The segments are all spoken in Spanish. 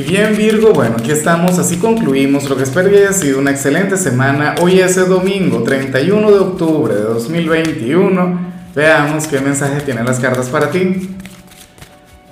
Y bien Virgo, bueno, aquí estamos, así concluimos lo que espero que haya sido una excelente semana. Hoy es el domingo 31 de octubre de 2021. Veamos qué mensaje tienen las cartas para ti.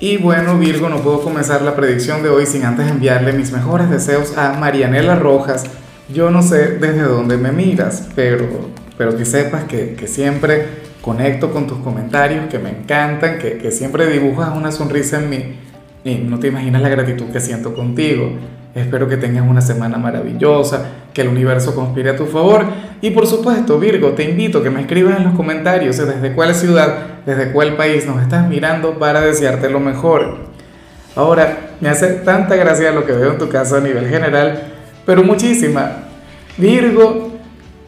Y bueno Virgo, no puedo comenzar la predicción de hoy sin antes enviarle mis mejores deseos a Marianela Rojas. Yo no sé desde dónde me miras, pero, pero que sepas que, que siempre conecto con tus comentarios, que me encantan, que, que siempre dibujas una sonrisa en mí no te imaginas la gratitud que siento contigo. Espero que tengas una semana maravillosa, que el universo conspire a tu favor. Y por supuesto, Virgo, te invito a que me escribas en los comentarios desde cuál ciudad, desde cuál país nos estás mirando para desearte lo mejor. Ahora, me hace tanta gracia lo que veo en tu caso a nivel general, pero muchísima. Virgo,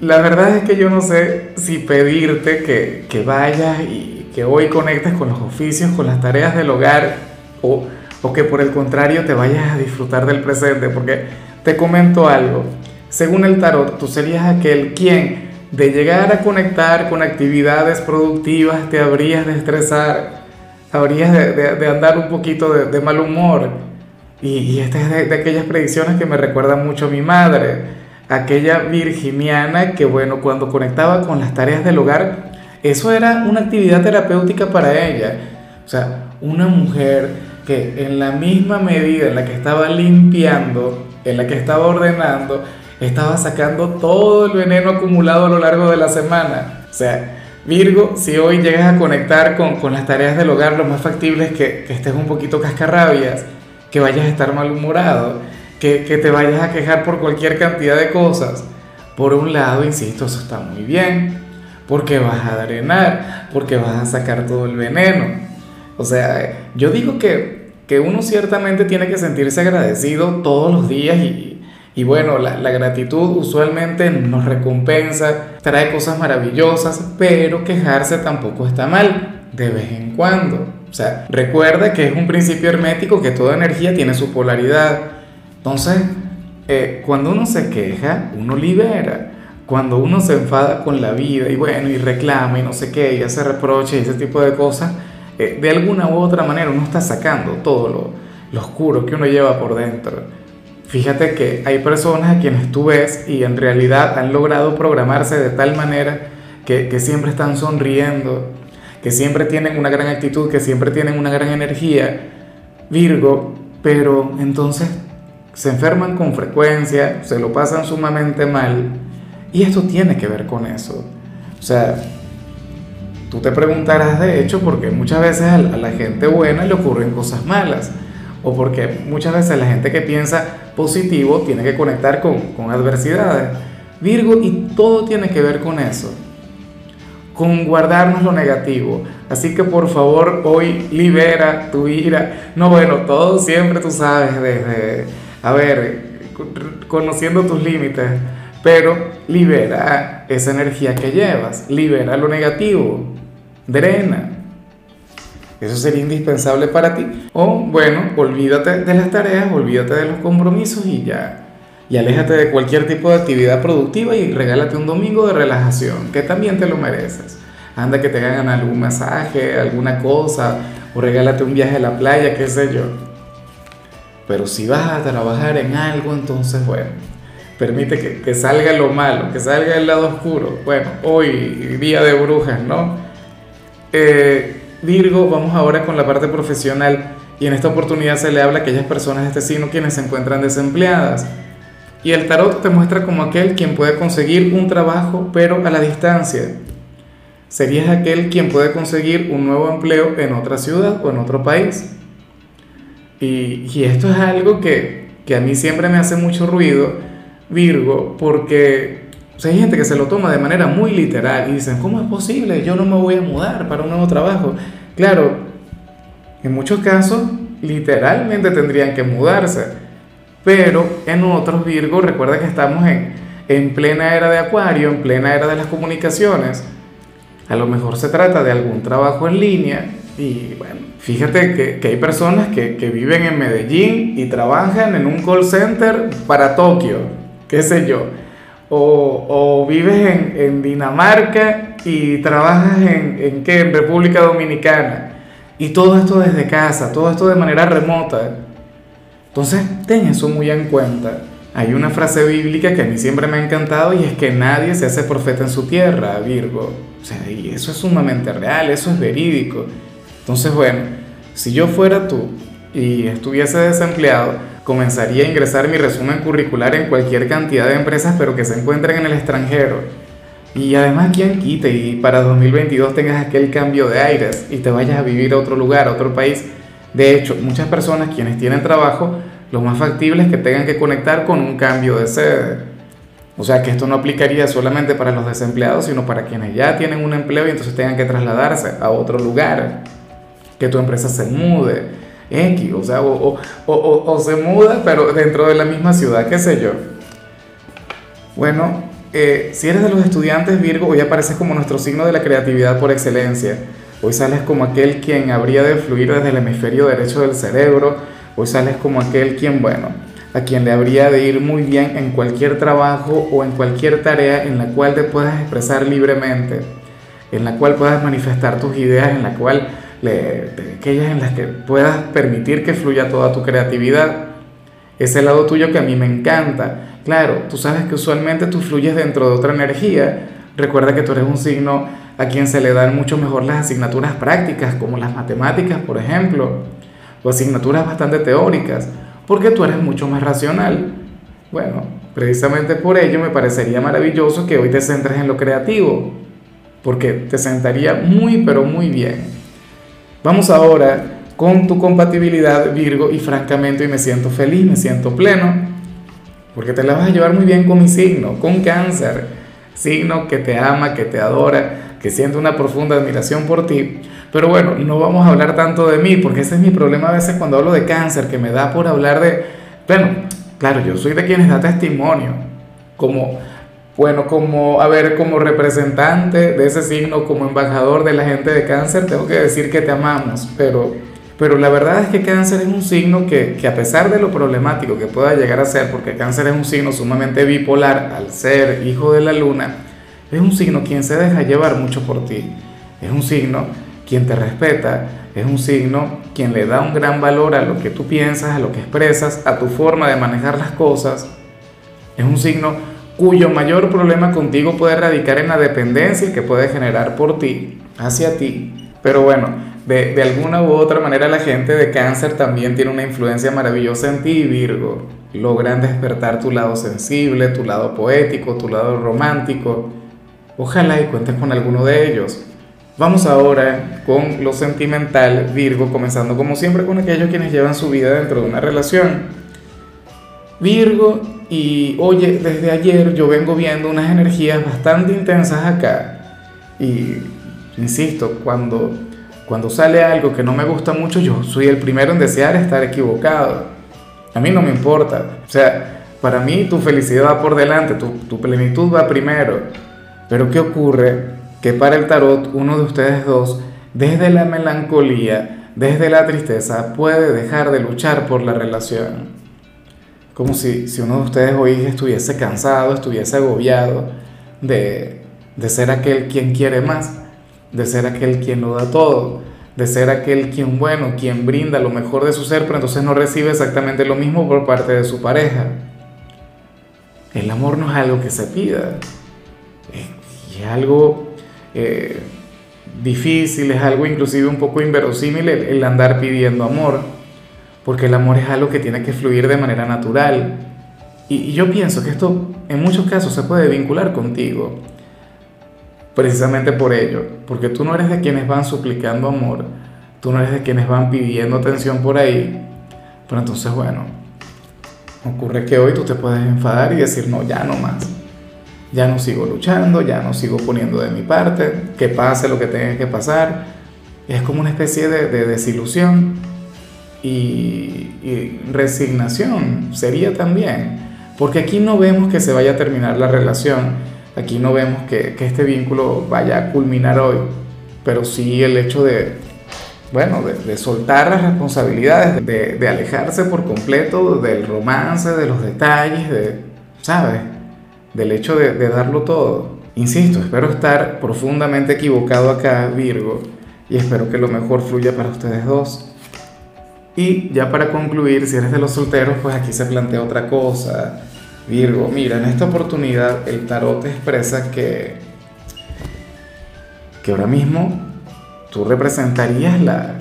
la verdad es que yo no sé si pedirte que, que vayas y que hoy conectes con los oficios, con las tareas del hogar o o que por el contrario te vayas a disfrutar del presente, porque te comento algo, según el tarot, tú serías aquel quien de llegar a conectar con actividades productivas te habrías de estresar, habrías de, andar un poquito de, mal humor. Y, y esta es de, aquellas predicciones que me recuerdan mucho a mi madre, aquella virginiana que, bueno, cuando conectaba con las tareas del hogar, eso era una actividad terapéutica para ella. O sea, una mujer que en la misma medida en la que estaba limpiando, en la que estaba ordenando, estaba sacando todo el veneno acumulado a lo largo de la semana. O sea, Virgo, si hoy llegas a conectar con, con las tareas del hogar, lo más factible es que, que, estés un poquito cascarrabias, que vayas a estar malhumorado, que, que te vayas a quejar por cualquier cantidad de cosas. Por un lado, insisto, eso está muy bien, porque vas a drenar, porque vas a sacar todo el veneno. O sea, yo digo que, que uno ciertamente tiene que sentirse agradecido todos los días y, y bueno, la, la, gratitud usualmente nos recompensa, trae cosas maravillosas, pero quejarse tampoco está mal, de vez en cuando. O sea, recuerda que es un principio hermético que toda energía tiene su polaridad. Entonces, eh, cuando uno se queja, uno libera. Cuando uno se enfada con la vida y bueno, y reclama y no sé qué, y hace reproches y ese tipo de cosas, de alguna u otra manera uno está sacando todo lo, lo oscuro que uno lleva por dentro. Fíjate que hay personas a quienes tú ves y en realidad han logrado programarse de tal manera que, que, siempre están sonriendo, que siempre tienen una gran actitud, que siempre tienen una gran energía, Virgo, pero entonces se enferman con frecuencia, se lo pasan sumamente mal y esto tiene que ver con eso. O sea, Tú te preguntarás de hecho porque muchas veces a la gente buena le ocurren cosas malas o porque muchas veces la gente que piensa positivo tiene que conectar con, con adversidades. Virgo, y todo tiene que ver con eso, con guardarnos lo negativo. Así que por favor hoy libera tu ira. No, bueno, todo siempre tú sabes desde, a ver, conociendo tus límites, pero libera esa energía que llevas, libera lo negativo drena. Eso sería indispensable para ti. O bueno, olvídate de las tareas, olvídate de los compromisos y ya. Y aléjate de cualquier tipo de actividad productiva y regálate un domingo de relajación, que también te lo mereces. Anda que te hagan algún masaje, alguna cosa, o regálate un viaje a la playa, qué sé yo. Pero si vas a trabajar en algo, entonces bueno, permite que, que salga lo malo, que salga el lado oscuro. Bueno, hoy día de brujas, ¿no? Eh, Virgo, vamos ahora con la parte profesional y en esta oportunidad se le habla a aquellas personas de este signo quienes se encuentran desempleadas. Y el tarot te muestra como aquel quien puede conseguir un trabajo pero a la distancia. Serías aquel quien puede conseguir un nuevo empleo en otra ciudad o en otro país. Y, y esto es algo que, que a mí siempre me hace mucho ruido, Virgo, porque o sea, hay gente que se lo toma de manera muy literal y dicen, ¿cómo es posible? Yo no me voy a mudar para un nuevo trabajo. Claro, en muchos casos literalmente tendrían que mudarse, pero en otros Virgo, recuerda que estamos en, en plena era de Acuario, en plena era de las comunicaciones. A lo mejor se trata de algún trabajo en línea y bueno, fíjate que, que hay personas que, que viven en Medellín y trabajan en un call center para Tokio, qué sé yo o, vives en, Dinamarca y trabajas en, en, ¿qué? República Dominicana. Y todo esto desde casa, todo esto de manera remota. Entonces, ten eso muy en cuenta. Hay una frase bíblica que a mí siempre me ha encantado y es que nadie se hace profeta en su tierra, Virgo. O sea, y eso es sumamente real, eso es verídico. Entonces, bueno, si yo fuera tú y estuviese desempleado, comenzaría a ingresar mi resumen curricular en cualquier cantidad de empresas, pero que se encuentren en el extranjero. Y además, quien quite y para 2022 tengas aquel cambio de aires y te vayas a vivir a otro lugar, a otro país. De hecho, muchas personas quienes tienen trabajo, lo más factible es que tengan que conectar con un cambio de sede. O sea que esto no aplicaría solamente para los desempleados, sino para quienes ya tienen un empleo y entonces tengan que trasladarse a otro lugar, que tu empresa se mude, X, o sea, o, o, o, se muda, pero dentro de la misma ciudad, qué sé yo. Bueno, eh, si eres de los estudiantes Virgo, hoy apareces como nuestro signo de la creatividad por excelencia. Hoy sales como aquel quien habría de fluir desde el hemisferio derecho del cerebro. Hoy sales como aquel quien, bueno, a quien le habría de ir muy bien en cualquier trabajo o en cualquier tarea en la cual te puedas expresar libremente, en la cual puedas manifestar tus ideas, en la cual le, aquellas en las que puedas permitir que fluya toda tu creatividad. Ese lado tuyo que a mí me encanta. Claro, tú sabes que usualmente tú fluyes dentro de otra energía. Recuerda que tú eres un signo a quien se le dan mucho mejor las asignaturas prácticas, como las matemáticas, por ejemplo, o asignaturas bastante teóricas, porque tú eres mucho más racional. Bueno, precisamente por ello me parecería maravilloso que hoy te centres en lo creativo, porque te sentaría muy, pero muy bien. Vamos ahora con tu compatibilidad Virgo y francamente hoy me siento feliz, me siento pleno, porque te la vas a llevar muy bien con mi signo, con cáncer, signo que te ama, que te adora, que siente una profunda admiración por ti. Pero bueno, no vamos a hablar tanto de mí, porque ese es mi problema a veces cuando hablo de cáncer, que me da por hablar de, bueno, claro, yo soy de quienes da testimonio, como bueno, como, a ver, como representante de ese signo, como embajador de la gente de cáncer, tengo que decir que te amamos, pero, pero la verdad es que cáncer es un signo que, que a pesar de lo problemático que pueda llegar a ser, porque cáncer es un signo sumamente bipolar al ser hijo de la luna, es un signo quien se deja llevar mucho por ti, es un signo quien te respeta, es un signo quien le da un gran valor a lo que tú piensas, a lo que expresas, a tu forma de manejar las cosas, es un signo cuyo mayor problema contigo puede radicar en la dependencia que puede generar por ti, hacia ti. Pero bueno, de, alguna u otra manera la gente de cáncer también tiene una influencia maravillosa en ti, Virgo. Logran despertar tu lado sensible, tu lado poético, tu lado romántico. Ojalá y cuentes con alguno de ellos. Vamos ahora con lo sentimental, Virgo, comenzando como siempre con aquellos quienes llevan su vida dentro de una relación. Virgo, y oye, desde ayer yo vengo viendo unas energías bastante intensas acá. Y, insisto, cuando, cuando sale algo que no me gusta mucho, yo soy el primero en desear estar equivocado. A mí no me importa. O sea, para mí tu felicidad va por delante, tu, tu plenitud va primero. Pero ¿qué ocurre? Que para el tarot, uno de ustedes dos, desde la melancolía, desde la tristeza, puede dejar de luchar por la relación como si, si uno de ustedes hoy estuviese cansado, estuviese agobiado de, de ser aquel quien quiere más, de ser aquel quien lo da todo, de ser aquel quien bueno, quien brinda lo mejor de su ser, pero entonces no recibe exactamente lo mismo por parte de su pareja. El amor no es algo que se pida, es, algo eh, difícil, es algo inclusive un poco inverosímil el andar pidiendo amor porque el amor es algo que tiene que fluir de manera natural. Y, yo pienso que esto en muchos casos se puede vincular contigo, precisamente por ello, porque tú no eres de quienes van suplicando amor, tú no eres de quienes van pidiendo atención por ahí, pero entonces bueno, ocurre que hoy tú te puedes enfadar y decir, no, ya no más, ya no sigo luchando, ya no sigo poniendo de mi parte, que pase lo que tenga que pasar, es como una especie de, de desilusión y, resignación sería también, porque aquí no vemos que se vaya a terminar la relación, aquí no vemos que, este vínculo vaya a culminar hoy, pero sí el hecho de, bueno, de, soltar las responsabilidades, de, alejarse por completo del romance, de los detalles, de, ¿sabes? Del hecho de, de darlo todo. Insisto, espero estar profundamente equivocado acá, Virgo, y espero que lo mejor fluya para ustedes dos. Y ya para concluir, si eres de los solteros, pues aquí se plantea otra cosa. Virgo, mira, en esta oportunidad el tarot expresa que, que ahora mismo tú representarías la,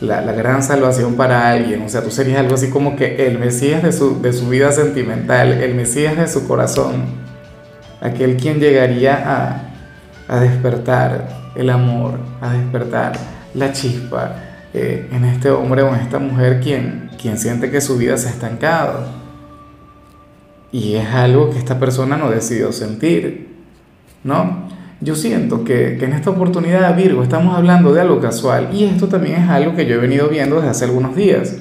la, gran salvación para alguien. O sea, tú serías algo así como que el Mesías de su, de su vida sentimental, el Mesías de su corazón, aquel quien llegaría a, a despertar el amor, a despertar la chispa eh, en este hombre o en esta mujer quien, quien siente que su vida se ha estancado. Y es algo que esta persona no decidió sentir, ¿no? Yo siento que, que, en esta oportunidad, Virgo, estamos hablando de algo casual y esto también es algo que yo he venido viendo desde hace algunos días.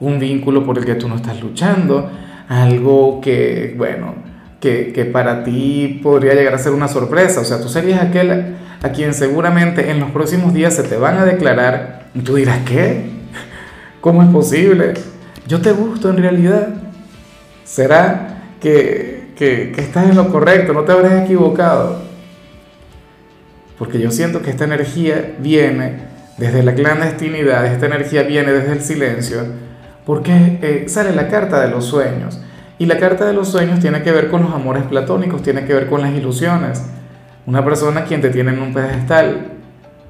Un vínculo por el que tú no estás luchando, algo que, bueno, que, que para ti podría llegar a ser una sorpresa. O sea, tú serías aquel a quien seguramente en los próximos días se te van a declarar y tú dirás, ¿qué? ¿Cómo es posible? Yo te gusto en realidad. ¿Será que, que, que estás en lo correcto? ¿No te habrás equivocado? Porque yo siento que esta energía viene desde la clandestinidad, esta energía viene desde el silencio, porque eh, sale la carta de los sueños. Y la carta de los sueños tiene que ver con los amores platónicos, tiene que ver con las ilusiones. Una persona quien te tiene en un pedestal,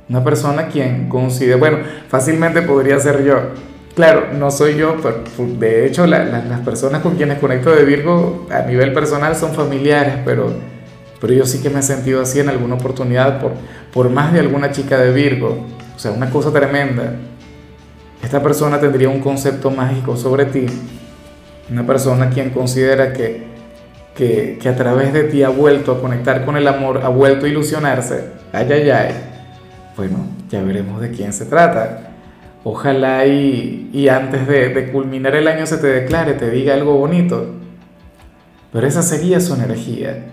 una persona quien considera, bueno, fácilmente podría ser yo. Claro, no soy yo, pero de hecho las personas con quienes conecto de Virgo a nivel personal son familiares, pero pero yo sí que me he sentido así en alguna oportunidad por, por más de alguna chica de Virgo. O sea, una cosa tremenda. Esta persona tendría un concepto mágico sobre ti. Una persona quien considera que, que, que a través de ti ha vuelto a conectar con el amor, ha vuelto a ilusionarse. Ay, ay, ay. Bueno, ya veremos de quién se trata. Ojalá y, y antes de, culminar el año se te declare, te diga algo bonito. Pero esa sería su energía.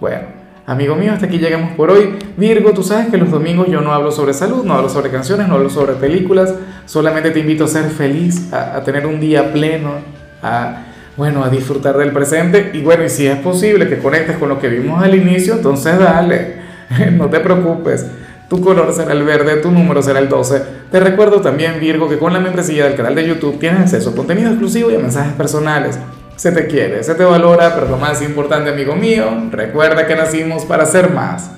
Bueno, amigo mío, hasta aquí llegamos por hoy. Virgo, tú sabes que los domingos yo no hablo sobre salud, no hablo sobre canciones, no hablo sobre películas, solamente te invito a ser feliz, a, tener un día pleno, a, bueno, a disfrutar del presente y bueno, y si es posible que conectes con lo que vimos al inicio, entonces dale, no te preocupes. Tu color será el verde, tu número será el 12. Te recuerdo también, Virgo, que con la membresía del canal de YouTube tienes acceso a contenido exclusivo y a mensajes personales se te quiere, se te valora, pero lo más importante, amigo mío, recuerda que nacimos para ser más.